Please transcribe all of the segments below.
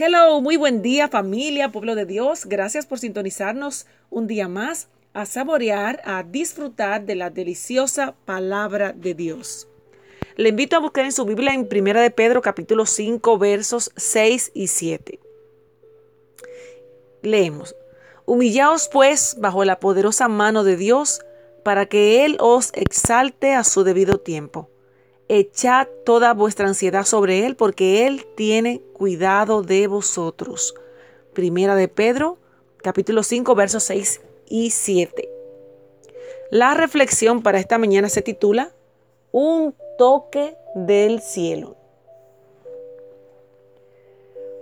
Hello, muy buen día familia, pueblo de Dios. Gracias por sintonizarnos un día más a saborear, a disfrutar de la deliciosa palabra de Dios. Le invito a buscar en su Biblia en 1 de Pedro capítulo 5 versos 6 y 7. Leemos. Humillaos pues bajo la poderosa mano de Dios para que Él os exalte a su debido tiempo Echad toda vuestra ansiedad sobre Él porque Él tiene cuidado de vosotros. Primera de Pedro, capítulo 5, versos 6 y 7. La reflexión para esta mañana se titula Un toque del cielo.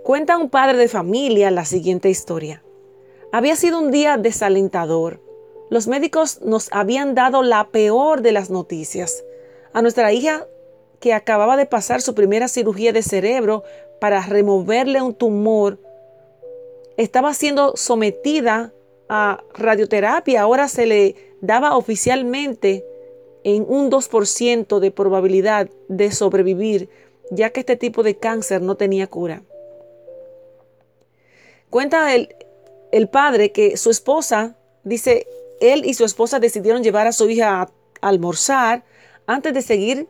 Cuenta un padre de familia la siguiente historia. Había sido un día desalentador. Los médicos nos habían dado la peor de las noticias. A nuestra hija que acababa de pasar su primera cirugía de cerebro para removerle un tumor, estaba siendo sometida a radioterapia. Ahora se le daba oficialmente en un 2% de probabilidad de sobrevivir, ya que este tipo de cáncer no tenía cura. Cuenta el, el padre que su esposa, dice, él y su esposa decidieron llevar a su hija a almorzar antes de seguir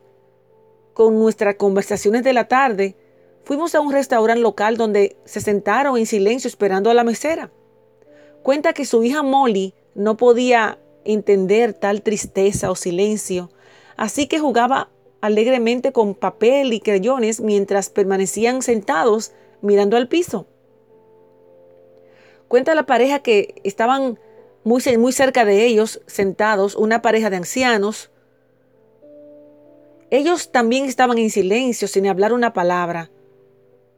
con nuestras conversaciones de la tarde, fuimos a un restaurante local donde se sentaron en silencio esperando a la mesera. Cuenta que su hija Molly no podía entender tal tristeza o silencio, así que jugaba alegremente con papel y crayones mientras permanecían sentados mirando al piso. Cuenta la pareja que estaban muy, muy cerca de ellos, sentados, una pareja de ancianos, ellos también estaban en silencio, sin hablar una palabra.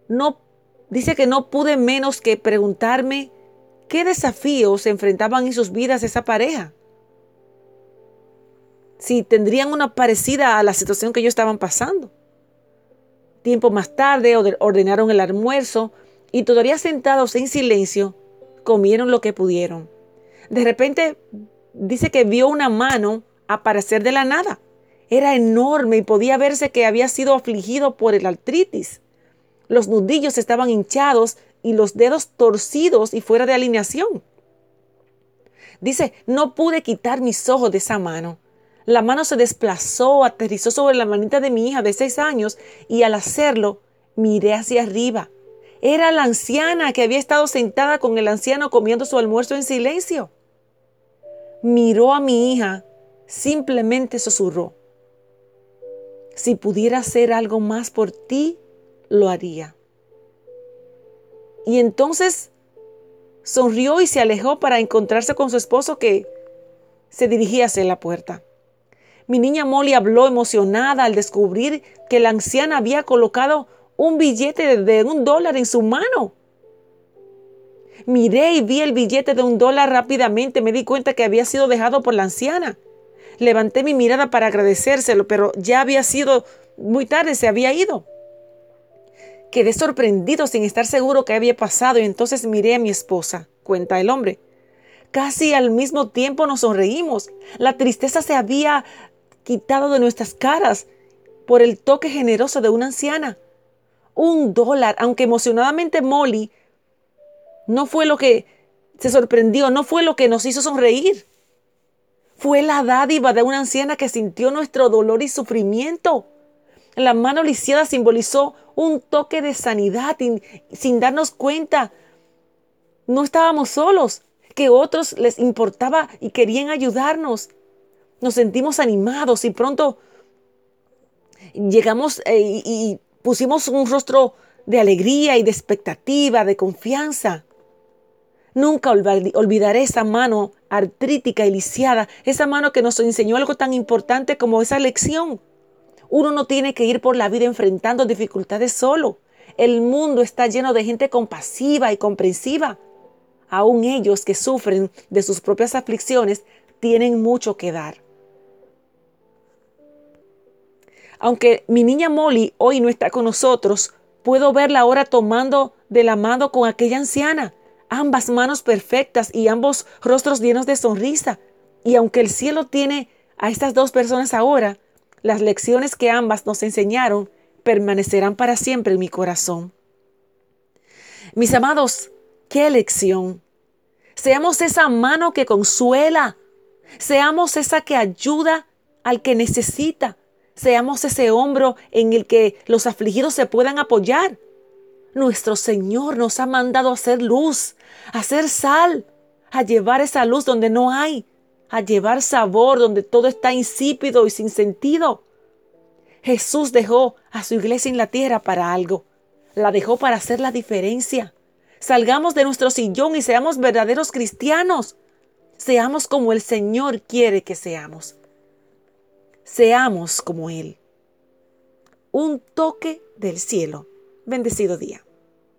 No, dice que no pude menos que preguntarme qué desafíos se enfrentaban en sus vidas esa pareja. Si tendrían una parecida a la situación que ellos estaban pasando. Tiempo más tarde ordenaron el almuerzo y todavía sentados en silencio comieron lo que pudieron. De repente dice que vio una mano aparecer de la nada era enorme y podía verse que había sido afligido por el artritis. Los nudillos estaban hinchados y los dedos torcidos y fuera de alineación. Dice, no pude quitar mis ojos de esa mano. La mano se desplazó, aterrizó sobre la manita de mi hija de seis años y al hacerlo miré hacia arriba. Era la anciana que había estado sentada con el anciano comiendo su almuerzo en silencio. Miró a mi hija, simplemente susurró, si pudiera hacer algo más por ti, lo haría. Y entonces sonrió y se alejó para encontrarse con su esposo que se dirigía hacia la puerta. Mi niña Molly habló emocionada al descubrir que la anciana había colocado un billete de un dólar en su mano. Miré y vi el billete de un dólar rápidamente. Me di cuenta que había sido dejado por la anciana. Levanté mi mirada para agradecérselo, pero ya había sido muy tarde, se había ido. Quedé sorprendido sin estar seguro qué había pasado y entonces miré a mi esposa, cuenta el hombre. Casi al mismo tiempo nos sonreímos. La tristeza se había quitado de nuestras caras por el toque generoso de una anciana. Un dólar, aunque emocionadamente Molly no fue lo que se sorprendió, no fue lo que nos hizo sonreír. Fue la dádiva de una anciana que sintió nuestro dolor y sufrimiento. La mano lisiada simbolizó un toque de sanidad sin darnos cuenta. No estábamos solos, que otros les importaba y querían ayudarnos. Nos sentimos animados y pronto llegamos eh, y pusimos un rostro de alegría y de expectativa, de confianza. Nunca olvidaré esa mano artrítica y lisiada, esa mano que nos enseñó algo tan importante como esa lección. Uno no tiene que ir por la vida enfrentando dificultades solo. El mundo está lleno de gente compasiva y comprensiva. Aún ellos que sufren de sus propias aflicciones tienen mucho que dar. Aunque mi niña Molly hoy no está con nosotros, puedo verla ahora tomando de la mano con aquella anciana ambas manos perfectas y ambos rostros llenos de sonrisa. Y aunque el cielo tiene a estas dos personas ahora, las lecciones que ambas nos enseñaron permanecerán para siempre en mi corazón. Mis amados, qué elección. Seamos esa mano que consuela. Seamos esa que ayuda al que necesita. Seamos ese hombro en el que los afligidos se puedan apoyar. Nuestro Señor nos ha mandado a hacer luz, a hacer sal, a llevar esa luz donde no hay, a llevar sabor donde todo está insípido y sin sentido. Jesús dejó a su iglesia en la tierra para algo. La dejó para hacer la diferencia. Salgamos de nuestro sillón y seamos verdaderos cristianos. Seamos como el Señor quiere que seamos. Seamos como Él. Un toque del cielo. Bendecido día.